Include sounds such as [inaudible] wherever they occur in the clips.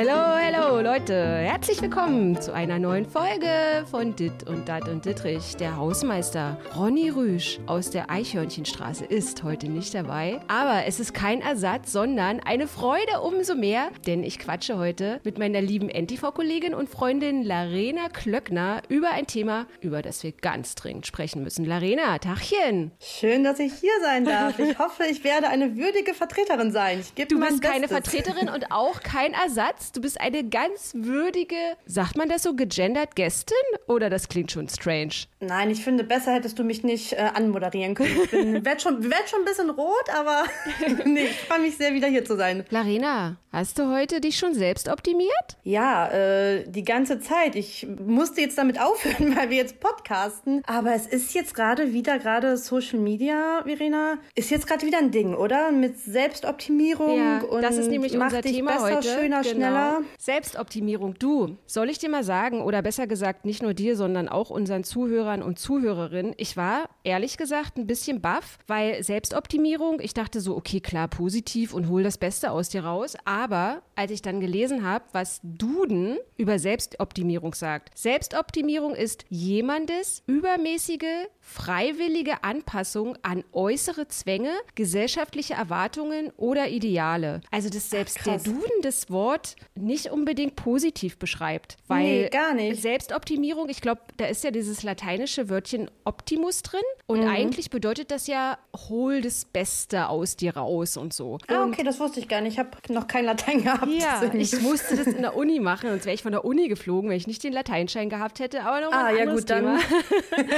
Hello, Leute. Herzlich willkommen zu einer neuen Folge von Dit und Dat und Dittrich. Der Hausmeister Ronny Rüsch aus der Eichhörnchenstraße ist heute nicht dabei. Aber es ist kein Ersatz, sondern eine Freude umso mehr, denn ich quatsche heute mit meiner lieben NTV-Kollegin und Freundin Larena Klöckner über ein Thema, über das wir ganz dringend sprechen müssen. Larena, Tachchen. Schön, dass ich hier sein darf. Ich [laughs] hoffe, ich werde eine würdige Vertreterin sein. Ich du bist keine Vertreterin und auch kein Ersatz. Du bist eine ganz würdige, sagt man das so, gegendert Gästin? Oder das klingt schon strange? Nein, ich finde, besser hättest du mich nicht äh, anmoderieren können. Ich [laughs] werde schon, werd schon ein bisschen rot, aber [laughs] nee, ich freue mich sehr, wieder hier zu sein. Larena, hast du heute dich schon selbst optimiert? Ja, äh, die ganze Zeit. Ich musste jetzt damit aufhören, [laughs] weil wir jetzt podcasten. Aber es ist jetzt gerade wieder, gerade Social Media, Verena, ist jetzt gerade wieder ein Ding, oder? Mit Selbstoptimierung ja, und das ist nämlich unser Thema besser, heute. schöner, genau. schneller. Selbstoptimierung. Du, soll ich dir mal sagen, oder besser gesagt, nicht nur dir, sondern auch unseren Zuhörern, Zuhörern und Zuhörerinnen. Ich war ehrlich gesagt ein bisschen baff, weil Selbstoptimierung, ich dachte so, okay, klar, positiv und hol das Beste aus dir raus. Aber als ich dann gelesen habe, was Duden über Selbstoptimierung sagt. Selbstoptimierung ist jemandes übermäßige freiwillige Anpassung an äußere Zwänge, gesellschaftliche Erwartungen oder Ideale. Also dass selbst Ach, der Duden das Wort nicht unbedingt positiv beschreibt, weil nee, gar nicht. Selbstoptimierung, ich glaube, da ist ja dieses lateinische Wörtchen Optimus drin und mhm. eigentlich bedeutet das ja hol das Beste aus dir raus und so. Ah, okay, das wusste ich gar nicht. Ich habe noch kein Latein gehabt. Ja, [laughs] ich musste das in der Uni machen, sonst wäre ich von der Uni geflogen, wenn ich nicht den Lateinschein gehabt hätte, aber noch ah, ein ja, gut, Thema. Dann.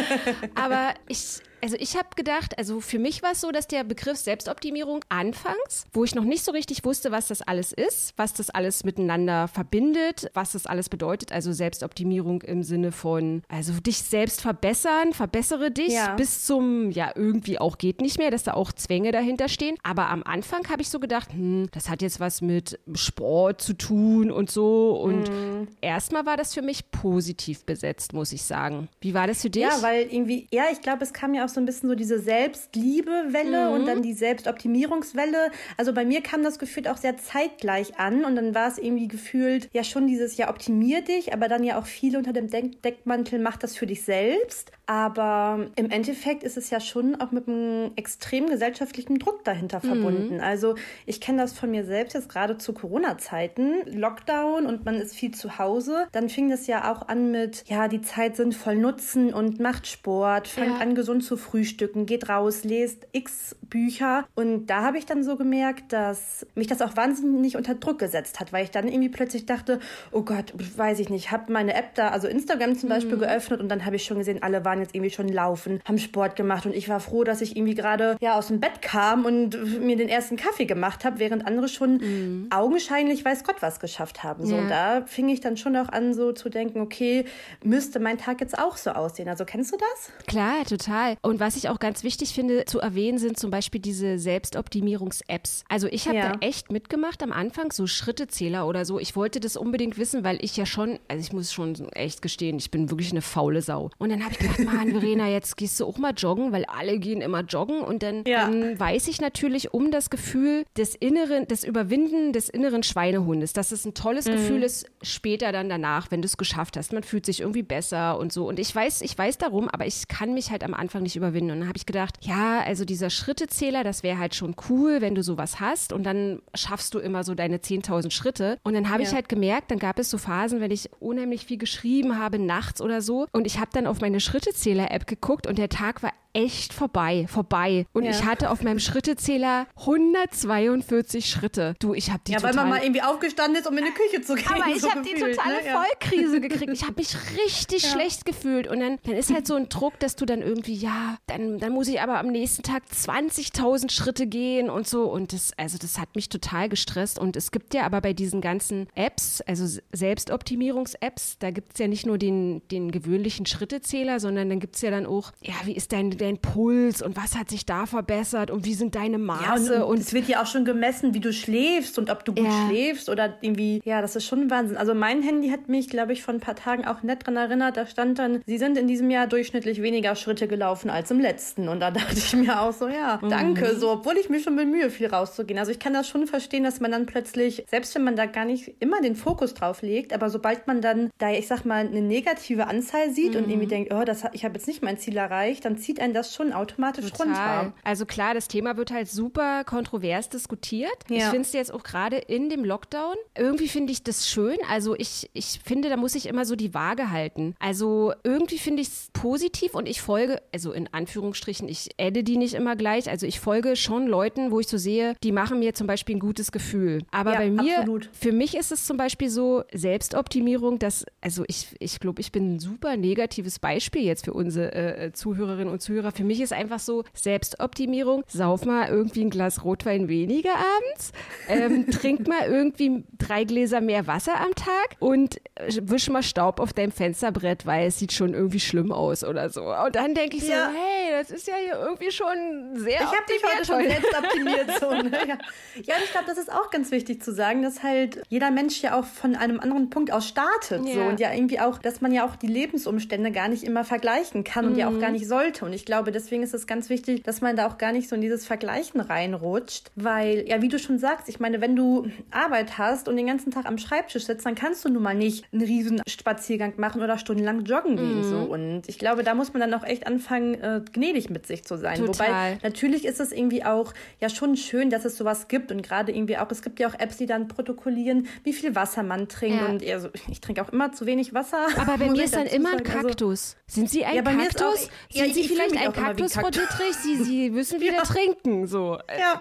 [laughs] aber ich also ich habe gedacht, also für mich war es so, dass der Begriff Selbstoptimierung anfangs, wo ich noch nicht so richtig wusste, was das alles ist, was das alles miteinander verbindet, was das alles bedeutet, also Selbstoptimierung im Sinne von, also dich selbst verbessern, verbessere dich ja. bis zum, ja, irgendwie auch geht nicht mehr, dass da auch Zwänge dahinter stehen. Aber am Anfang habe ich so gedacht, hm, das hat jetzt was mit Sport zu tun und so. Und mhm. erstmal war das für mich positiv besetzt, muss ich sagen. Wie war das für dich? Ja, weil irgendwie, ja, ich glaube, es kam ja auch so ein bisschen so diese Selbstliebe-Welle mhm. und dann die Selbstoptimierungswelle. Also bei mir kam das gefühlt auch sehr zeitgleich an und dann war es irgendwie gefühlt ja schon dieses ja optimier dich, aber dann ja auch viel unter dem Deckmantel macht das für dich selbst. Aber im Endeffekt ist es ja schon auch mit einem extrem gesellschaftlichen Druck dahinter mhm. verbunden. Also ich kenne das von mir selbst jetzt gerade zu Corona-Zeiten, Lockdown und man ist viel zu Hause. Dann fing das ja auch an mit, ja, die Zeit sinnvoll nutzen und macht Sport, fängt ja. an gesund zu frühstücken, geht raus, lest x Bücher. Und da habe ich dann so gemerkt, dass mich das auch wahnsinnig unter Druck gesetzt hat, weil ich dann irgendwie plötzlich dachte, oh Gott, weiß ich nicht, habe meine App da, also Instagram zum Beispiel mhm. geöffnet und dann habe ich schon gesehen, alle waren jetzt irgendwie schon laufen, haben Sport gemacht und ich war froh, dass ich irgendwie gerade ja aus dem Bett kam und mir den ersten Kaffee gemacht habe, während andere schon mhm. augenscheinlich weiß Gott was geschafft haben. So, ja. da fing ich dann schon auch an, so zu denken, okay, müsste mein Tag jetzt auch so aussehen. Also kennst du das? Klar, total. Und was ich auch ganz wichtig finde zu erwähnen, sind zum Beispiel diese Selbstoptimierungs-Apps. Also ich habe ja. da echt mitgemacht am Anfang, so Schrittezähler oder so. Ich wollte das unbedingt wissen, weil ich ja schon, also ich muss schon echt gestehen, ich bin wirklich eine faule Sau. Und dann habe ich gedacht, Mann, [laughs] Verena, jetzt gehst du auch mal joggen, weil alle gehen immer joggen. Und dann, ja. dann weiß ich natürlich um das Gefühl des inneren, des Überwinden des inneren Schweinehundes, dass es ein tolles mhm. Gefühl ist, später dann danach, wenn du es geschafft hast. Man fühlt sich irgendwie besser und so. Und ich weiß, ich weiß darum, aber ich kann mich halt am Anfang nicht überwinden. Und dann habe ich gedacht, ja, also dieser Schrittezähler, das wäre halt schon cool, wenn du sowas hast. Und dann schaffst du immer so deine 10.000 Schritte. Und dann habe ja. ich halt gemerkt, dann gab es so Phasen, wenn ich unheimlich viel geschrieben habe, nachts oder so. Und ich habe dann auf meine Schrittezähler-App geguckt und der Tag war echt vorbei, vorbei. Und ja. ich hatte auf meinem Schrittezähler 142 Schritte. Du, ich habe die Ja, weil man mal irgendwie aufgestanden ist, um in die Küche zu gehen. Aber [laughs] ich so habe die totale ne? Vollkrise [laughs] gekriegt. Ich habe mich richtig ja. schlecht gefühlt. Und dann, dann ist halt so ein Druck, dass du dann irgendwie, ja, dann, dann muss ich aber am nächsten Tag 20.000 Schritte gehen und so. Und das, also das hat mich total gestresst. Und es gibt ja aber bei diesen ganzen Apps, also Selbstoptimierungs-Apps, da gibt es ja nicht nur den, den gewöhnlichen Schrittezähler, sondern dann gibt es ja dann auch, ja, wie ist dein dein Puls und was hat sich da verbessert und wie sind deine Maße. Ja, und, es wird ja auch schon gemessen, wie du schläfst und ob du gut ja. schläfst oder irgendwie, ja, das ist schon Wahnsinn. Also mein Handy hat mich, glaube ich, vor ein paar Tagen auch nett dran erinnert, da stand dann, sie sind in diesem Jahr durchschnittlich weniger Schritte gelaufen als im letzten. Und da [laughs] dachte ich mir auch so, ja, mhm. danke, so, obwohl ich mich schon bemühe, viel rauszugehen. Also ich kann das schon verstehen, dass man dann plötzlich, selbst wenn man da gar nicht immer den Fokus drauf legt, aber sobald man dann da, ich sag mal, eine negative Anzahl sieht mhm. und irgendwie denkt, oh, das, ich habe jetzt nicht mein Ziel erreicht, dann zieht einen das schon automatisch Total. runter. Also klar, das Thema wird halt super kontrovers diskutiert. Ja. Ich finde es jetzt auch gerade in dem Lockdown, irgendwie finde ich das schön. Also ich, ich finde, da muss ich immer so die Waage halten. Also irgendwie finde ich es positiv und ich folge, also in Anführungsstrichen, ich adde die nicht immer gleich. Also ich folge schon Leuten, wo ich so sehe, die machen mir zum Beispiel ein gutes Gefühl. Aber ja, bei mir, absolut. für mich ist es zum Beispiel so Selbstoptimierung, dass, also ich, ich glaube, ich bin ein super negatives Beispiel jetzt für unsere äh, Zuhörerinnen und Zuhörer. Für mich ist einfach so Selbstoptimierung, sauf mal irgendwie ein Glas Rotwein weniger abends, ähm, [laughs] trink mal irgendwie drei Gläser mehr Wasser am Tag und äh, wisch mal Staub auf deinem Fensterbrett, weil es sieht schon irgendwie schlimm aus oder so. Und dann denke ich ja. so, hey, das ist ja hier irgendwie schon sehr Ich habe dich heute schon selbst optimiert. So, [laughs] ne? ja. ja, und ich glaube, das ist auch ganz wichtig zu sagen, dass halt jeder Mensch ja auch von einem anderen Punkt aus startet. Ja. So. Und ja irgendwie auch, dass man ja auch die Lebensumstände gar nicht immer vergleichen kann und mhm. ja auch gar nicht sollte. Und ich glaube, deswegen ist es ganz wichtig, dass man da auch gar nicht so in dieses Vergleichen reinrutscht. Weil, ja, wie du schon sagst, ich meine, wenn du Arbeit hast und den ganzen Tag am Schreibtisch sitzt, dann kannst du nun mal nicht einen riesen Spaziergang machen oder stundenlang joggen gehen. Mhm. So. Und ich glaube, da muss man dann auch echt anfangen, äh, gnädig mit sich zu sein. Total. Wobei natürlich ist es irgendwie auch ja schon schön, dass es sowas gibt und gerade irgendwie auch, es gibt ja auch Apps, die dann protokollieren, wie viel Wasser man trinkt ja. und also, ich trinke auch immer zu wenig Wasser. Aber bei [laughs] mir ist dann immer ein also Kaktus. Also, sind Sie ein ja, Kaktus? Auch, ja, Sind Sie vielleicht ein Kaktus, Frau Dittrich? Sie, Sie [laughs] müssen wieder ja. trinken. So. Ja.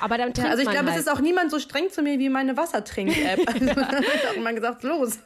Aber dann trinkt Also ich glaube, halt. es ist auch niemand so streng zu mir wie meine Wassertrink-App. [laughs] Also [laughs] ja. auch immer gesagt, los.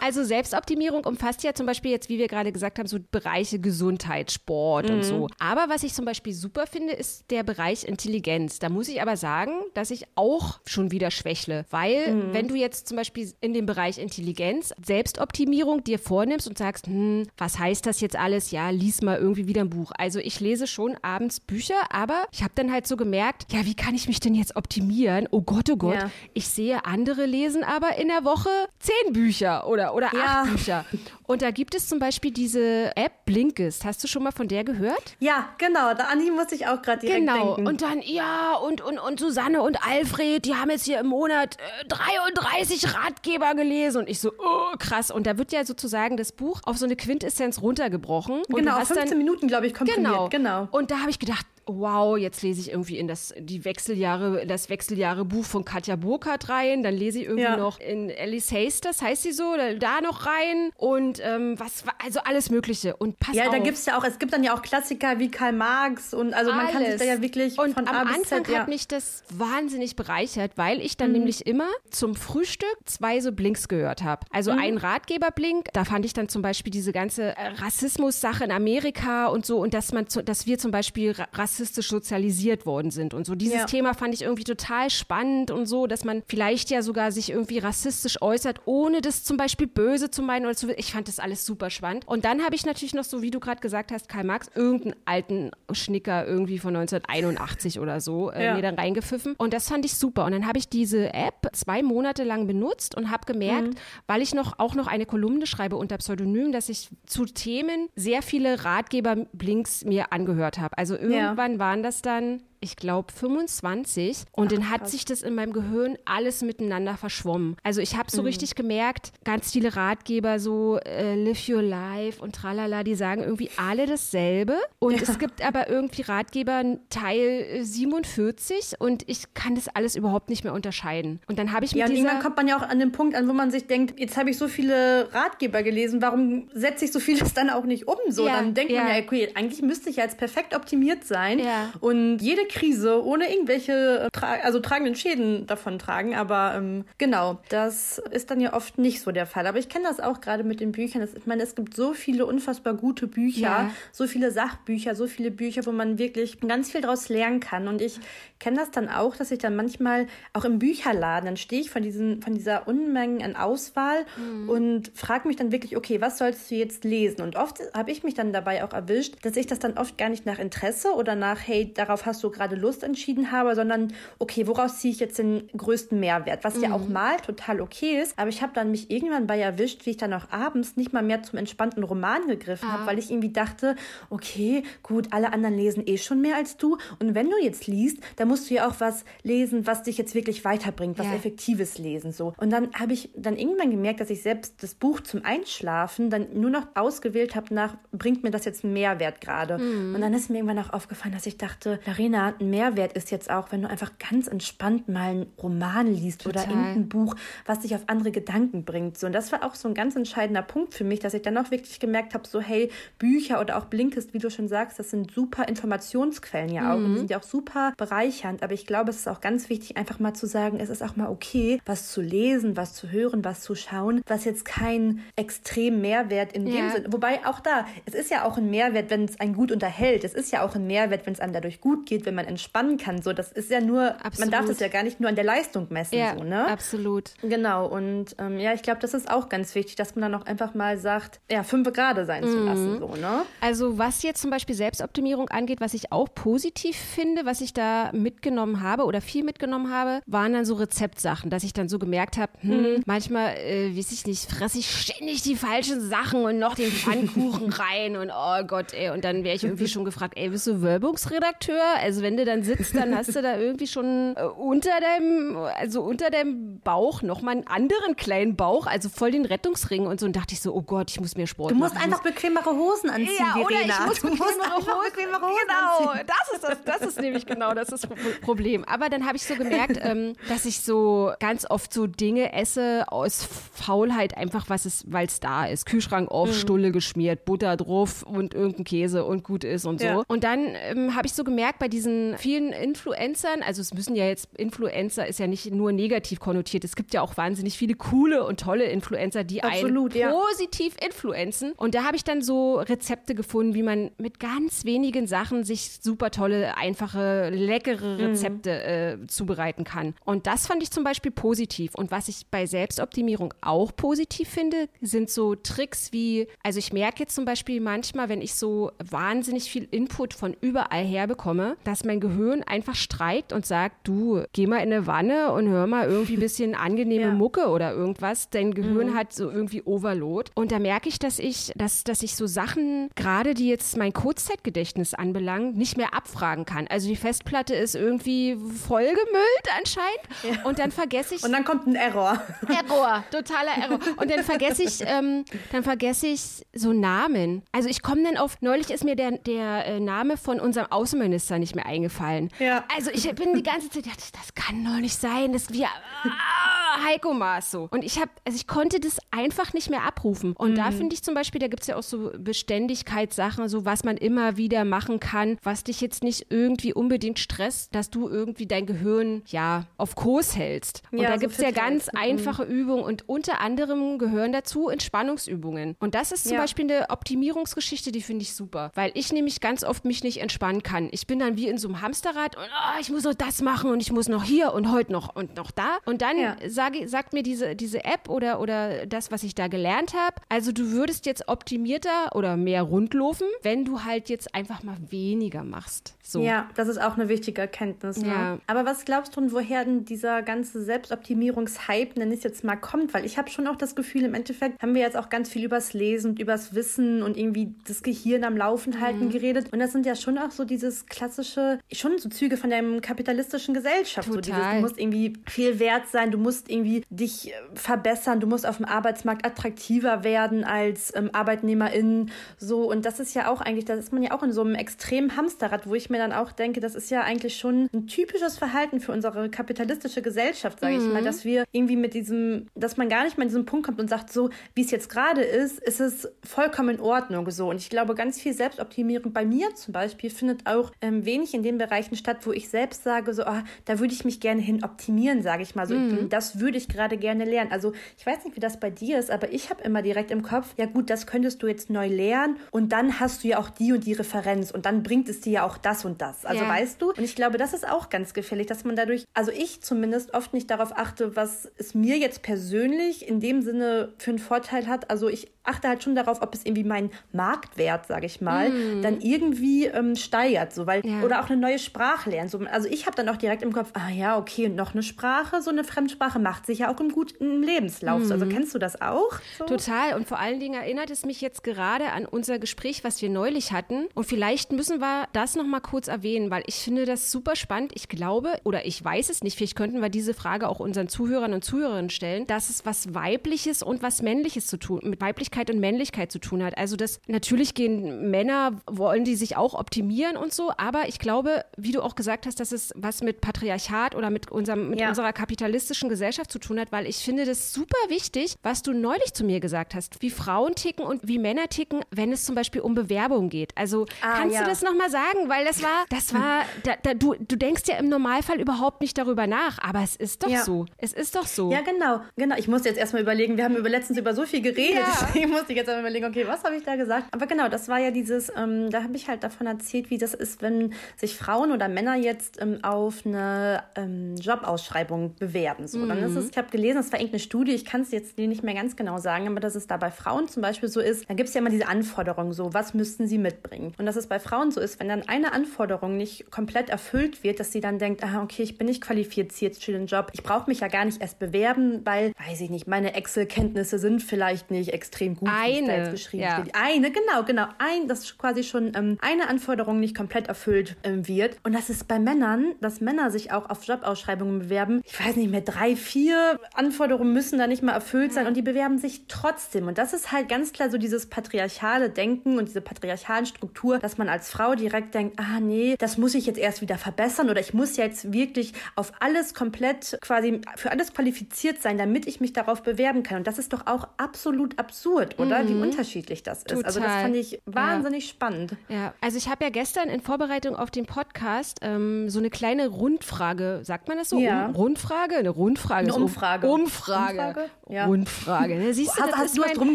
Also Selbstoptimierung umfasst ja zum Beispiel jetzt, wie wir gerade gesagt haben, so Bereiche Gesundheit, Sport mhm. und so. Aber was ich zum Beispiel super finde, ist der Bereich Intelligenz. Da muss ich aber sagen, dass ich auch schon wieder schwächle. Weil, mhm. wenn du jetzt zum Beispiel in dem Bereich Intelligenz Selbstoptimierung dir vornimmst und sagst, hm, was heißt das jetzt alles? Ja, lies mal irgendwie wieder ein Buch. Also ich lese schon abends Bücher, aber ich habe dann halt so gemerkt, ja, wie kann ich mich denn jetzt optimieren? Oh Gott, oh Gott. Ja. Ich sehe andere lesen aber in der Woche zehn Bücher oder, oder ja. acht Bücher. Und da gibt es zum Beispiel diese App Blinkist. Hast du schon mal von der gehört? Ja, genau. Da an die muss ich auch gerade direkt genau. denken. Und dann, ja, und, und, und Susanne und Alfred, die haben jetzt hier im Monat äh, 33 Ratgeber gelesen. Und ich so, oh, krass. Und da wird ja sozusagen das Buch auf so eine Quintessenz runtergebrochen. Und genau, 15 dann, Minuten, glaube ich, komprimiert. Genau. genau. Und da habe ich gedacht, wow, jetzt lese ich irgendwie in das, die Wechseljahre, das Wechseljahrebuch von Katja Burkhardt rein, dann lese ich irgendwie ja. noch in Alice Hasters, heißt sie so, da noch rein und ähm, was, also alles Mögliche. Und pass ja, auf. Ja, da gibt's ja auch, es gibt dann ja auch Klassiker wie Karl Marx und also man kann sich da ja wirklich und von am A bis Anfang Z, ja. hat mich das wahnsinnig bereichert, weil ich dann mhm. nämlich immer zum Frühstück zwei so Blinks gehört habe. Also mhm. ein Ratgeberblink, da fand ich dann zum Beispiel diese ganze äh, Rassismus-Sache in Amerika und so und dass man, dass wir zum Beispiel Rassismus rassistisch sozialisiert worden sind und so. Dieses ja. Thema fand ich irgendwie total spannend und so, dass man vielleicht ja sogar sich irgendwie rassistisch äußert, ohne das zum Beispiel böse zu meinen oder zu. Ich fand das alles super spannend. Und dann habe ich natürlich noch so, wie du gerade gesagt hast, Karl Marx, irgendeinen alten Schnicker irgendwie von 1981 oder so äh, ja. mir dann reingepfiffen. Und das fand ich super. Und dann habe ich diese App zwei Monate lang benutzt und habe gemerkt, mhm. weil ich noch auch noch eine Kolumne schreibe unter Pseudonym, dass ich zu Themen sehr viele Ratgeber-Blinks mir angehört habe. Also irgendwann ja. Waren das dann ich glaube, 25. Und Ach, dann hat krass. sich das in meinem Gehirn alles miteinander verschwommen. Also ich habe so mhm. richtig gemerkt, ganz viele Ratgeber, so äh, Live Your Life und tralala, die sagen irgendwie alle dasselbe. Und ja. es gibt aber irgendwie Ratgeber Teil 47 und ich kann das alles überhaupt nicht mehr unterscheiden. Und dann habe ich mit ja, und irgendwann kommt man ja auch an den Punkt an, wo man sich denkt, jetzt habe ich so viele Ratgeber gelesen, warum setze ich so vieles [laughs] dann auch nicht um? So, ja, dann denkt ja. man ja, okay, eigentlich müsste ich ja jetzt perfekt optimiert sein. Und jede Krise, ohne irgendwelche tra also tragenden Schäden davon tragen. Aber ähm, genau, das ist dann ja oft nicht so der Fall. Aber ich kenne das auch gerade mit den Büchern. Das, ich meine, es gibt so viele unfassbar gute Bücher, ja. so viele Sachbücher, so viele Bücher, wo man wirklich ganz viel daraus lernen kann. Und ich kenne das dann auch, dass ich dann manchmal auch im Bücherladen, dann stehe ich von, diesen, von dieser Unmengen an Auswahl mhm. und frage mich dann wirklich, okay, was sollst du jetzt lesen? Und oft habe ich mich dann dabei auch erwischt, dass ich das dann oft gar nicht nach Interesse oder nach, hey, darauf hast du gerade Lust entschieden habe, sondern, okay, woraus ziehe ich jetzt den größten Mehrwert? Was mhm. ja auch mal total okay ist, aber ich habe dann mich irgendwann bei erwischt, wie ich dann auch abends nicht mal mehr zum entspannten Roman gegriffen ah. habe, weil ich irgendwie dachte, okay, gut, alle anderen lesen eh schon mehr als du und wenn du jetzt liest, dann musst du ja auch was lesen, was dich jetzt wirklich weiterbringt, was ja. effektives lesen so. Und dann habe ich dann irgendwann gemerkt, dass ich selbst das Buch zum Einschlafen dann nur noch ausgewählt habe nach, bringt mir das jetzt einen Mehrwert gerade. Mhm. Und dann ist mir irgendwann auch aufgefallen, dass ich dachte, Larina, ein Mehrwert ist jetzt auch, wenn du einfach ganz entspannt mal einen Roman liest Total. oder irgendein Buch, was dich auf andere Gedanken bringt. So, und das war auch so ein ganz entscheidender Punkt für mich, dass ich dann auch wirklich gemerkt habe, so hey, Bücher oder auch Blinkist, wie du schon sagst, das sind super Informationsquellen ja auch mhm. und die sind ja auch super bereichernd. Aber ich glaube, es ist auch ganz wichtig, einfach mal zu sagen, es ist auch mal okay, was zu lesen, was zu hören, was zu schauen, was jetzt kein extrem Mehrwert in ja. dem Sinne. Wobei auch da, es ist ja auch ein Mehrwert, wenn es einen gut unterhält. Es ist ja auch ein Mehrwert, wenn es einem dadurch gut geht, wenn man entspannen kann. So, das ist ja nur, absolut. man darf das ja gar nicht nur an der Leistung messen. Ja, so, ne? absolut. Genau. Und ähm, ja, ich glaube, das ist auch ganz wichtig, dass man dann auch einfach mal sagt, ja, fünf gerade sein mhm. zu lassen. So, ne? Also was jetzt zum Beispiel Selbstoptimierung angeht, was ich auch positiv finde, was ich da mitgenommen habe oder viel mitgenommen habe, waren dann so Rezeptsachen, dass ich dann so gemerkt habe, hm, mhm. manchmal, äh, weiß ich nicht, fresse ich ständig die falschen Sachen und noch den Pfannkuchen [laughs] rein und oh Gott, ey, und dann wäre ich irgendwie schon gefragt, ey, bist du Werbungsredakteur? Also wenn du dann sitzt, dann hast du da irgendwie schon äh, unter deinem, also unter deinem Bauch nochmal einen anderen kleinen Bauch, also voll den Rettungsring und so und dachte ich so, oh Gott, ich muss mehr Sport Du musst machen. einfach bequemere Hosen anziehen, ja, oder Verena. ich muss du bequemere, Hosen, bequemere Hosen Genau, anziehen. das ist das, das ist nämlich genau das ist Problem. Aber dann habe ich so gemerkt, [laughs] ähm, dass ich so ganz oft so Dinge esse aus Faulheit einfach, was es, weil es da ist. Kühlschrank auf, mhm. Stulle geschmiert, Butter drauf und irgendein Käse und gut ist und so. Ja. Und dann ähm, habe ich so gemerkt, bei diesen vielen Influencern, also es müssen ja jetzt, Influencer ist ja nicht nur negativ konnotiert, es gibt ja auch wahnsinnig viele coole und tolle Influencer, die Absolut, einen ja. positiv influenzen. Und da habe ich dann so Rezepte gefunden, wie man mit ganz wenigen Sachen sich super tolle, einfache, leckere mhm. Rezepte mhm. äh, zubereiten kann. Und das fand ich zum Beispiel positiv. Und was ich bei Selbstoptimierung auch positiv finde, sind so Tricks wie, also ich merke jetzt zum Beispiel manchmal, wenn ich so wahnsinnig viel Input von überall her bekomme, dass mein Gehirn einfach streikt und sagt, du, geh mal in eine Wanne und hör mal irgendwie ein bisschen angenehme [laughs] ja. Mucke oder irgendwas. Dein Gehirn mhm. hat so irgendwie Overload. Und da merke ich, dass ich, dass, dass ich so Sachen, gerade die jetzt mein Kurzzeitgedächtnis anbelangen, nicht mehr abfragen kann. Also die Festplatte ist irgendwie vollgemüllt anscheinend. Ja. Und dann vergesse ich. Und dann kommt ein Error. [laughs] Error, totaler Error. Und dann vergesse ich, ähm, dann vergesse ich so Namen. Also ich komme dann auf, neulich ist mir der, der äh, Name von unserem Außenminister nicht mehr eingefallen. Ja. Also ich bin die ganze Zeit, das kann doch nicht sein, dass wir ah, Heiko Maas so. Und ich habe, also ich konnte das einfach nicht mehr abrufen. Und mhm. da finde ich zum Beispiel, da gibt es ja auch so Beständigkeitssachen, so was man immer wieder machen kann, was dich jetzt nicht irgendwie unbedingt stresst, dass du irgendwie dein Gehirn ja auf Kurs hältst. Und ja, da gibt es ja ganz mhm. einfache Übungen und unter anderem gehören dazu Entspannungsübungen. Und das ist zum ja. Beispiel eine Optimierungsgeschichte, die finde ich super, weil ich nämlich ganz oft mich nicht entspannen kann. Ich bin dann wie in so einem Hamsterrad und oh, ich muss noch das machen und ich muss noch hier und heute noch und noch da. Und dann ja. sage, sagt mir diese, diese App oder, oder das, was ich da gelernt habe, also du würdest jetzt optimierter oder mehr rundlaufen, wenn du halt jetzt einfach mal weniger machst. So. Ja, das ist auch eine wichtige Erkenntnis. Ne? Ja. Aber was glaubst du, woher denn dieser ganze Selbstoptimierungshype, nenne ich es jetzt mal, kommt? Weil ich habe schon auch das Gefühl, im Endeffekt haben wir jetzt auch ganz viel übers Lesen und übers Wissen und irgendwie das Gehirn am Laufen halten mhm. geredet. Und das sind ja schon auch so dieses klassische, schon so Züge von der kapitalistischen Gesellschaft. Total. So dieses, du musst irgendwie viel wert sein, du musst irgendwie dich äh, verbessern, du musst auf dem Arbeitsmarkt attraktiver werden als ähm, Arbeitnehmerin. So, und das ist ja auch eigentlich, da ist man ja auch in so einem extremen Hamsterrad, wo ich mir dann auch denke, das ist ja eigentlich schon ein typisches Verhalten für unsere kapitalistische Gesellschaft, sage mhm. ich mal, mhm. dass wir irgendwie mit diesem, dass man gar nicht mehr an diesen Punkt kommt und sagt, so wie es jetzt gerade ist, ist es vollkommen in Ordnung so. Und ich glaube, ganz viel Selbstoptimierung bei mir zum Beispiel findet auch ähm, wenig in den Bereichen statt, wo ich selbst sage, so, oh, da würde ich mich gerne hin optimieren, sage ich mal. So, mhm. das würde ich gerade gerne lernen. Also ich weiß nicht, wie das bei dir ist, aber ich habe immer direkt im Kopf, ja gut, das könntest du jetzt neu lernen und dann hast du ja auch die und die Referenz und dann bringt es dir ja auch das und das. Also ja. weißt du? Und ich glaube, das ist auch ganz gefährlich, dass man dadurch, also ich zumindest oft nicht darauf achte, was es mir jetzt persönlich in dem Sinne für einen Vorteil hat. Also ich achte halt schon darauf, ob es irgendwie meinen Marktwert, sage ich mal, mm. dann irgendwie ähm, steigert, so weil ja. oder auch eine neue Sprache lernen. So, also ich habe dann auch direkt im Kopf, ah ja, okay, und noch eine Sprache, so eine Fremdsprache macht sich ja auch im guten Lebenslauf. Mm. Also kennst du das auch? So? Total. Und vor allen Dingen erinnert es mich jetzt gerade an unser Gespräch, was wir neulich hatten. Und vielleicht müssen wir das noch mal kurz erwähnen, weil ich finde das super spannend. Ich glaube oder ich weiß es nicht. Vielleicht könnten wir diese Frage auch unseren Zuhörern und Zuhörerinnen stellen, dass es was Weibliches und was Männliches zu tun mit Weiblichkeit Weiblichkeit und Männlichkeit zu tun hat. Also das natürlich gehen Männer, wollen die sich auch optimieren und so, aber ich glaube, wie du auch gesagt hast, dass es was mit Patriarchat oder mit, unserem, mit ja. unserer kapitalistischen Gesellschaft zu tun hat, weil ich finde das super wichtig, was du neulich zu mir gesagt hast, wie Frauen ticken und wie Männer ticken, wenn es zum Beispiel um Bewerbung geht. Also ah, kannst ja. du das nochmal sagen? Weil das war, das war, da, da, du, du denkst ja im Normalfall überhaupt nicht darüber nach, aber es ist doch ja. so. Es ist doch so. Ja, genau, genau. Ich muss jetzt erstmal überlegen, wir haben über letztens über so viel geredet, [laughs] deswegen [laughs] musste ich jetzt einmal überlegen, okay, was habe ich da gesagt? Aber genau, das war ja dieses, ähm, da habe ich halt davon erzählt, wie das ist, wenn sich Frauen oder Männer jetzt ähm, auf eine ähm, Jobausschreibung bewerben. So, mhm. dann ist es, mhm. ich habe gelesen, das war irgendeine Studie, ich kann es jetzt nicht mehr ganz genau sagen, aber dass es da bei Frauen zum Beispiel so ist, da gibt es ja immer diese Anforderungen, so, was müssten sie mitbringen? Und dass es bei Frauen so ist, wenn dann eine Anforderung nicht komplett erfüllt wird, dass sie dann denkt, ah, okay, ich bin nicht qualifiziert für den Job, ich brauche mich ja gar nicht erst bewerben, weil, weiß ich nicht, meine Excel-Kenntnisse sind vielleicht nicht extrem gut. Ein eine. geschrieben ja. steht. Eine, genau, genau. Ein, das quasi schon ähm, eine Anforderung nicht komplett erfüllt ähm, wird. Und das ist bei Männern, dass Männer sich auch auf Jobausschreibungen bewerben. Ich weiß nicht mehr, drei, vier Anforderungen müssen da nicht mal erfüllt sein und die bewerben sich trotzdem. Und das ist halt ganz klar so dieses patriarchale Denken und diese patriarchalen Struktur, dass man als Frau direkt denkt, ah nee, das muss ich jetzt erst wieder verbessern oder ich muss jetzt wirklich auf alles komplett quasi für alles qualifiziert sein, damit ich mich darauf bewerben kann. Und das ist doch auch absolut absurd, oder? Mhm wie unterschiedlich das ist. Total. Also das fand ich wahnsinnig ja. spannend. Ja, also ich habe ja gestern in Vorbereitung auf den Podcast ähm, so eine kleine Rundfrage, sagt man das so? Ja. Um, Rundfrage? Eine Rundfrage. Eine Umfrage. Umfrage. Umfrage? Ja. Rundfrage. Da siehst du, hast, hast du mein, drum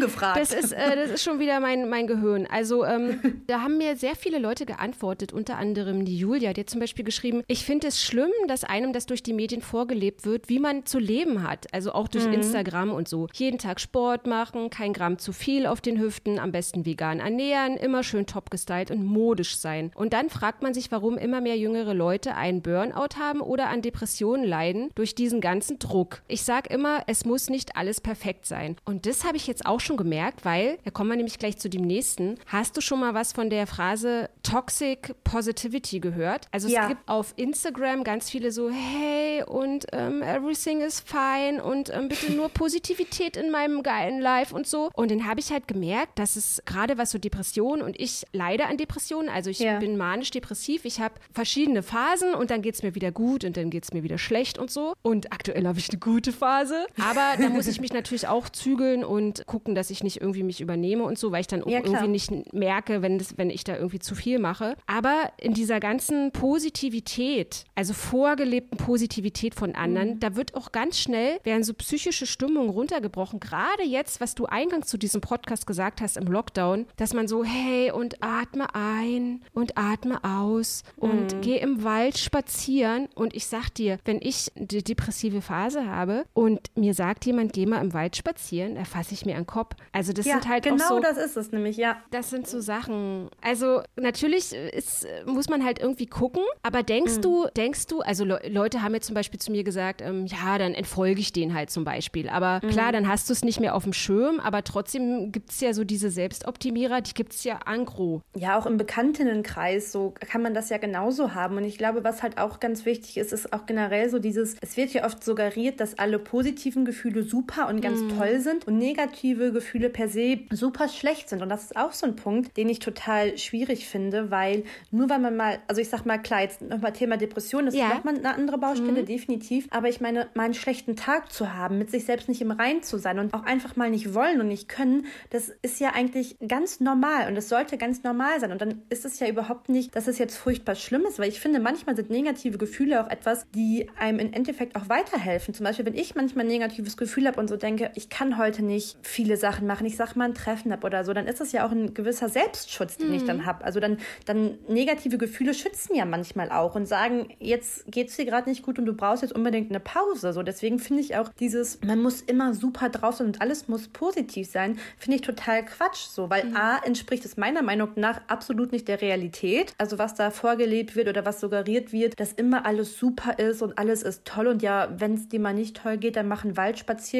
gefragt. Das ist, äh, das ist schon wieder mein, mein Gehirn. Also ähm, [laughs] da haben mir sehr viele Leute geantwortet, unter anderem die Julia, die hat zum Beispiel geschrieben, ich finde es schlimm, dass einem das durch die Medien vorgelebt wird, wie man zu leben hat. Also auch durch mhm. Instagram und so. Jeden Tag Sport machen, kein Gramm zu viel viel auf den Hüften, am besten vegan ernähren, immer schön top gestylt und modisch sein. Und dann fragt man sich, warum immer mehr jüngere Leute einen Burnout haben oder an Depressionen leiden durch diesen ganzen Druck. Ich sage immer, es muss nicht alles perfekt sein. Und das habe ich jetzt auch schon gemerkt, weil, da kommen wir nämlich gleich zu dem nächsten. Hast du schon mal was von der Phrase Toxic Positivity gehört? Also es ja. gibt auf Instagram ganz viele so, hey und ähm, everything is fine und ähm, bitte nur Positivität in meinem geilen Life und so. Und den habe ich halt gemerkt, dass es gerade was so Depressionen und ich leide an Depressionen, also ich ja. bin manisch-depressiv, ich habe verschiedene Phasen und dann geht es mir wieder gut und dann geht es mir wieder schlecht und so. Und aktuell habe ich eine gute Phase, aber da muss [laughs] ich mich natürlich auch zügeln und gucken, dass ich nicht irgendwie mich übernehme und so, weil ich dann ja, irgendwie nicht merke, wenn, das, wenn ich da irgendwie zu viel mache. Aber in dieser ganzen Positivität, also vorgelebten Positivität von anderen, mhm. da wird auch ganz schnell, werden so psychische Stimmungen runtergebrochen. Gerade jetzt, was du eingangs zu diesem Podcast gesagt hast im Lockdown, dass man so, hey, und atme ein und atme aus und mhm. geh im Wald spazieren. Und ich sag dir, wenn ich eine depressive Phase habe und mir sagt jemand, geh gehe mal im Wald spazieren, da fasse ich mir an den Kopf. Also das ja, sind halt genau auch so, das ist es nämlich, ja. Das sind so Sachen. Also natürlich ist, muss man halt irgendwie gucken, aber denkst mhm. du, denkst du, also Le Leute haben jetzt zum Beispiel zu mir gesagt, ähm, ja, dann entfolge ich den halt zum Beispiel. Aber mhm. klar, dann hast du es nicht mehr auf dem Schirm, aber trotzdem gibt es ja so diese Selbstoptimierer, die gibt es ja angro. Ja, auch im Bekanntinnenkreis, so kann man das ja genauso haben. Und ich glaube, was halt auch ganz wichtig ist, ist auch generell so dieses, es wird ja oft suggeriert, dass alle positiven Gefühle super und ganz mhm. toll sind und negative Gefühle per se super schlecht sind. Und das ist auch so ein Punkt, den ich total schwierig finde, weil nur weil man mal, also ich sag mal, klar, jetzt nochmal Thema Depression, das ja. ist nochmal eine andere Baustelle, mhm. definitiv. Aber ich meine, mal einen schlechten Tag zu haben, mit sich selbst nicht im Rein zu sein und auch einfach mal nicht wollen und nicht können, das ist ja eigentlich ganz normal und es sollte ganz normal sein. Und dann ist es ja überhaupt nicht, dass es jetzt furchtbar schlimm ist, weil ich finde, manchmal sind negative Gefühle auch etwas, die einem im Endeffekt auch weiterhelfen. Zum Beispiel, wenn ich manchmal ein negatives Gefühl habe und so denke, ich kann heute nicht viele Sachen machen, ich sag mal ein Treffen habe oder so, dann ist das ja auch ein gewisser Selbstschutz, den mhm. ich dann habe. Also dann, dann negative Gefühle schützen ja manchmal auch und sagen, jetzt geht es dir gerade nicht gut und du brauchst jetzt unbedingt eine Pause. So, deswegen finde ich auch dieses, man muss immer super drauf sein und alles muss positiv sein, finde ich total Quatsch. So, weil mhm. A entspricht es meiner Meinung nach absolut nicht der Realität. Also was da vorgelebt wird oder was suggeriert wird, dass immer alles super ist und alles ist toll und ja, wenn es dir mal nicht toll geht, dann mach einen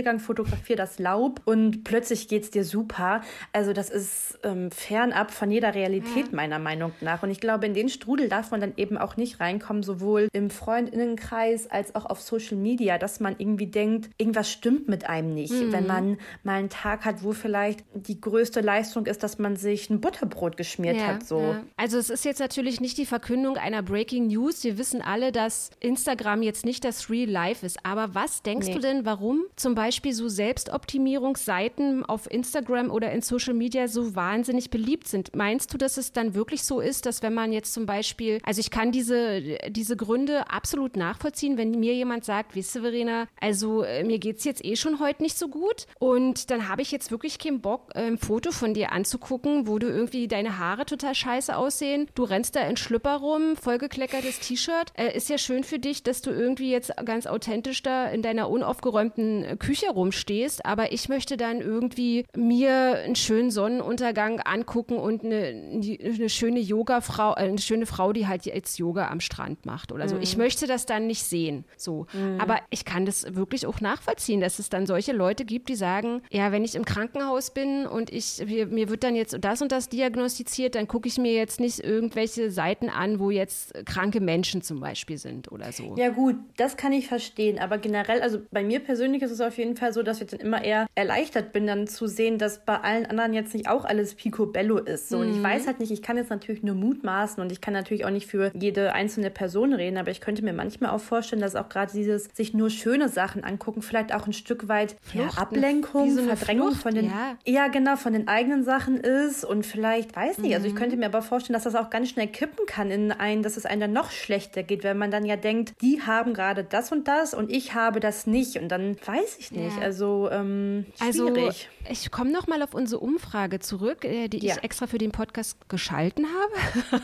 Waldspaziergang, fotografier das Laub und plötzlich geht es dir super. Also das ist ähm, fernab von jeder Realität ja. meiner Meinung nach. Und ich glaube, in den Strudel darf man dann eben auch nicht reinkommen, sowohl im Freundinnenkreis als auch auf Social Media, dass man irgendwie denkt, irgendwas stimmt mit einem nicht. Mhm. Wenn man mal einen Tag hat, wo vielleicht die größte Leistung ist, dass man sich ein Butterbrot geschmiert ja, hat. So. Ja. Also es ist jetzt natürlich nicht die Verkündung einer Breaking News. Wir wissen alle, dass Instagram jetzt nicht das Real Life ist. Aber was denkst nee. du denn, warum zum Beispiel so Selbstoptimierungsseiten auf Instagram oder in Social Media so wahnsinnig beliebt sind? Meinst du, dass es dann wirklich so ist, dass wenn man jetzt zum Beispiel, also ich kann diese, diese Gründe absolut nachvollziehen, wenn mir jemand sagt, weißt du, Verena, also äh, mir geht es jetzt eh schon heute nicht so gut und dann habe ich jetzt wirklich keinen Bock, äh, ein Foto von dir anzugucken, wo du irgendwie deine Haare total scheiße aussehen. Du rennst da in Schlüpper rum, vollgekleckertes T-Shirt. Äh, ist ja schön für dich, dass du irgendwie jetzt ganz authentisch da in deiner unaufgeräumten Küche rumstehst, aber ich möchte dann irgendwie mir einen schönen Sonnenuntergang angucken und eine, eine schöne Yoga-Frau, äh, eine schöne Frau, die halt jetzt Yoga am Strand macht oder so. Mhm. Ich möchte das dann nicht sehen. So. Mhm. Aber ich kann das wirklich auch nachvollziehen, dass es dann solche Leute gibt, die sagen, ja, wenn ich im Krankenhaus bin und ich, mir, mir wird dann jetzt das und das diagnostiziert, dann gucke ich mir jetzt nicht irgendwelche Seiten an, wo jetzt kranke Menschen zum Beispiel sind oder so. Ja gut, das kann ich verstehen, aber generell, also bei mir persönlich ist es auf jeden Fall so, dass ich dann immer eher erleichtert bin, dann zu sehen, dass bei allen anderen jetzt nicht auch alles picobello ist. So. Mhm. Und ich mhm. weiß halt nicht, ich kann jetzt natürlich nur mutmaßen und ich kann natürlich auch nicht für jede einzelne Person reden, aber ich könnte mir manchmal auch vorstellen, dass auch gerade dieses sich nur schöne Sachen angucken, vielleicht auch ein Stück weit ja, Ablenkung, so Verdrängung Flucht, von den, ja. ja genau, von den eigenen Sachen ist und vielleicht, weiß nicht, mhm. also ich mhm. könnte mir aber vorstellen, dass das auch ganz schnell kippen kann in ein, dass es einem dann noch schlechter geht, wenn man dann ja denkt, die haben gerade das und das und ich habe das nicht und dann weiß ich nicht, ja. also ähm, also, schwierig. Also ich komme noch mal auf unsere Umfrage zurück, äh, die ich extra für den Podcast geschalten habe.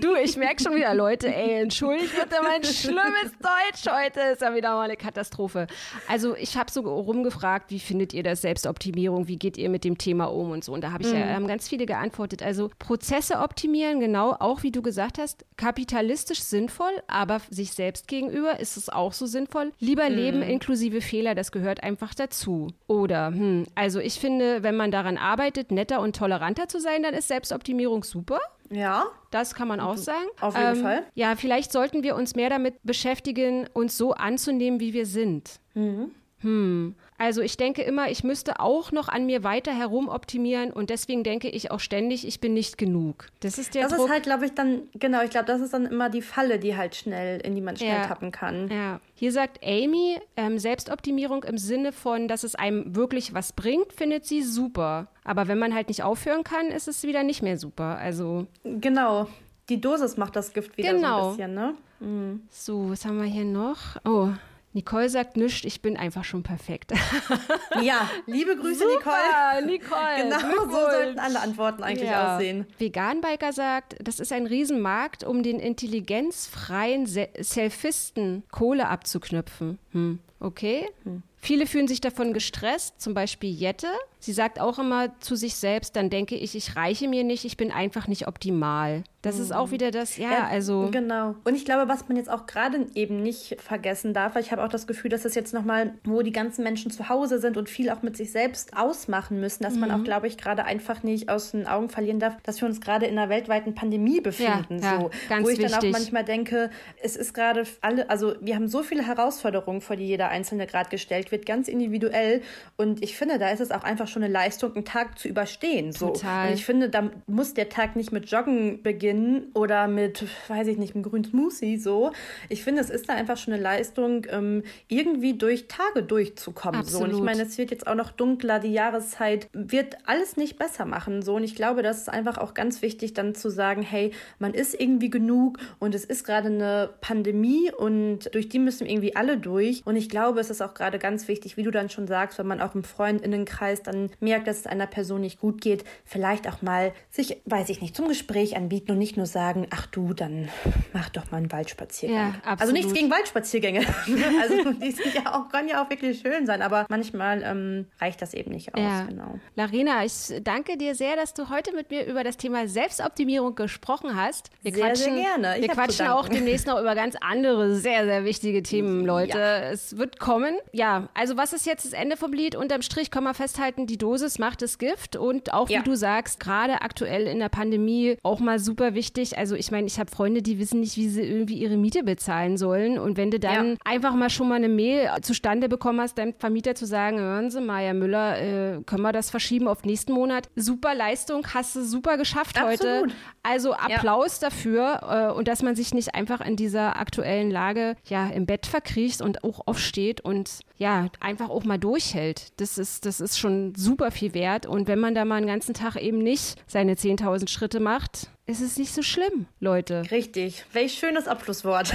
[laughs] du, ich merke schon wieder, Leute, ey, entschuldigt bitte mein schlimmes Deutsch heute, ist ja wieder mal eine Katastrophe. Also ich habe so rumgefragt, wie findet ihr das Selbstoptimierung, wie geht ihr mit dem Thema um und so. Und da habe ich mhm. ja haben ganz viele geantwortet. Also Prozesse optimieren, genau, auch wie du gesagt hast, kapitalistisch sinnvoll, aber sich selbst gegenüber ist es auch so sinnvoll. Lieber mhm. leben inklusive Fehler, das gehört einfach dazu. Oder, hm, also ich finde, wenn man daran arbeitet, netter und toleranter zu sein, dann ist Selbstoptimierung super. Ja. Das kann man auch sagen. Auf jeden ähm, Fall. Ja, vielleicht sollten wir uns mehr damit beschäftigen, uns so anzunehmen, wie wir sind. Mhm. Hm. Also ich denke immer, ich müsste auch noch an mir weiter herumoptimieren und deswegen denke ich auch ständig, ich bin nicht genug. Das ist der Das Druck. ist halt, glaube ich, dann, genau, ich glaube, das ist dann immer die Falle, die halt schnell, in die man schnell ja. tappen kann. Ja. Hier sagt Amy, ähm, Selbstoptimierung im Sinne von, dass es einem wirklich was bringt, findet sie super. Aber wenn man halt nicht aufhören kann, ist es wieder nicht mehr super. Also. Genau. Die Dosis macht das Gift wieder genau. so ein bisschen, ne? Mhm. So, was haben wir hier noch? Oh, Nicole sagt nichts, ich bin einfach schon perfekt. [laughs] ja, liebe Grüße, Super, Nicole. Nicole. Genau so sollten alle Antworten eigentlich ja. aussehen. Veganbiker sagt, das ist ein Riesenmarkt, um den intelligenzfreien Selfisten Kohle abzuknüpfen. Hm. Okay. Hm. Viele fühlen sich davon gestresst, zum Beispiel Jette. Sie sagt auch immer zu sich selbst, dann denke ich, ich reiche mir nicht, ich bin einfach nicht optimal. Das ist auch mhm. wieder das, ja, ja, also. Genau. Und ich glaube, was man jetzt auch gerade eben nicht vergessen darf, weil ich habe auch das Gefühl, dass es jetzt nochmal, wo die ganzen Menschen zu Hause sind und viel auch mit sich selbst ausmachen müssen, dass mhm. man auch, glaube ich, gerade einfach nicht aus den Augen verlieren darf, dass wir uns gerade in einer weltweiten Pandemie befinden. Ja, so. Ja, wo ich wichtig. dann auch manchmal denke, es ist gerade alle, also wir haben so viele Herausforderungen, vor die jeder Einzelne gerade gestellt wird, ganz individuell. Und ich finde, da ist es auch einfach schon eine Leistung, einen Tag zu überstehen. So. Total. Und ich finde, da muss der Tag nicht mit Joggen beginnen Gin oder mit, weiß ich nicht, einem grünen Smoothie so. Ich finde, es ist da einfach schon eine Leistung, ähm, irgendwie durch Tage durchzukommen. Absolut. So. Und ich meine, es wird jetzt auch noch dunkler, die Jahreszeit wird alles nicht besser machen. So. Und ich glaube, das ist einfach auch ganz wichtig, dann zu sagen, hey, man ist irgendwie genug und es ist gerade eine Pandemie und durch die müssen irgendwie alle durch. Und ich glaube, es ist auch gerade ganz wichtig, wie du dann schon sagst, wenn man auch im Freundinnenkreis dann merkt, dass es einer Person nicht gut geht, vielleicht auch mal sich, weiß ich nicht, zum Gespräch anbieten und nicht nur sagen, ach du, dann mach doch mal einen Waldspaziergang. Ja. Also nichts gegen Waldspaziergänge. [laughs] also die sind ja auch, können ja auch wirklich schön sein, aber manchmal ähm, reicht das eben nicht aus. Ja. Genau. Larina, ich danke dir sehr, dass du heute mit mir über das Thema Selbstoptimierung gesprochen hast. Wir sehr, quatschen, sehr gerne. Ich wir quatschen auch demnächst noch über ganz andere, sehr, sehr wichtige Themen, Leute. Ja. Es wird kommen. Ja, also was ist jetzt das Ende vom Lied? Unterm Strich kann man festhalten, die Dosis macht das Gift und auch, wie ja. du sagst, gerade aktuell in der Pandemie auch mal super wichtig. Also ich meine, ich habe Freunde, die wissen nicht, wie sie irgendwie ihre Miete bezahlen sollen. Und wenn du dann ja. einfach mal schon mal eine Mail zustande bekommen hast, deinem Vermieter zu sagen, hören Sie, Maja Müller, äh, können wir das verschieben auf nächsten Monat? Super Leistung, hast du super geschafft Absolut. heute. Also Applaus ja. dafür äh, und dass man sich nicht einfach in dieser aktuellen Lage ja im Bett verkriecht und auch aufsteht und ja, einfach auch mal durchhält. Das ist, das ist schon super viel wert. Und wenn man da mal einen ganzen Tag eben nicht seine 10.000 Schritte macht, ist es nicht so schlimm, Leute. Richtig. Welch schönes Abschlusswort. [laughs]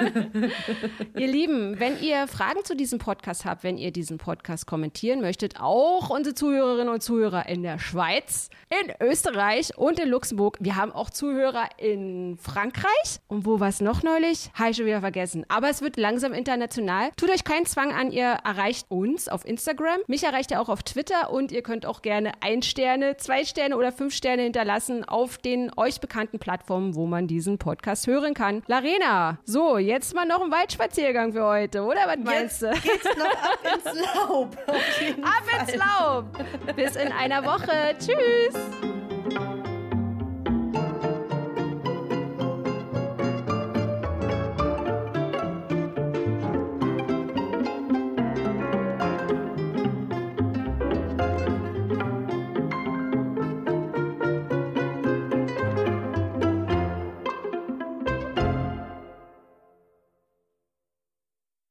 [laughs] ihr Lieben, wenn ihr Fragen zu diesem Podcast habt, wenn ihr diesen Podcast kommentieren möchtet, auch unsere Zuhörerinnen und Zuhörer in der Schweiz, in Österreich und in Luxemburg. Wir haben auch Zuhörer in Frankreich. Und wo war es noch neulich? Habe ich schon wieder vergessen. Aber es wird langsam international. Tut euch keinen Zwang an, ihr erreicht uns auf Instagram. Mich erreicht ihr auch auf Twitter und ihr könnt auch gerne ein Sterne, zwei Sterne oder fünf Sterne hinterlassen auf den euch bekannten Plattformen, wo man diesen Podcast hören kann. Larena, so, jetzt mal noch ein Waldspaziergang für heute, oder? Was meinst jetzt du? geht's noch ab ins [laughs] Laub. ab Fall. ins Laub. Bis in einer Woche. Tschüss.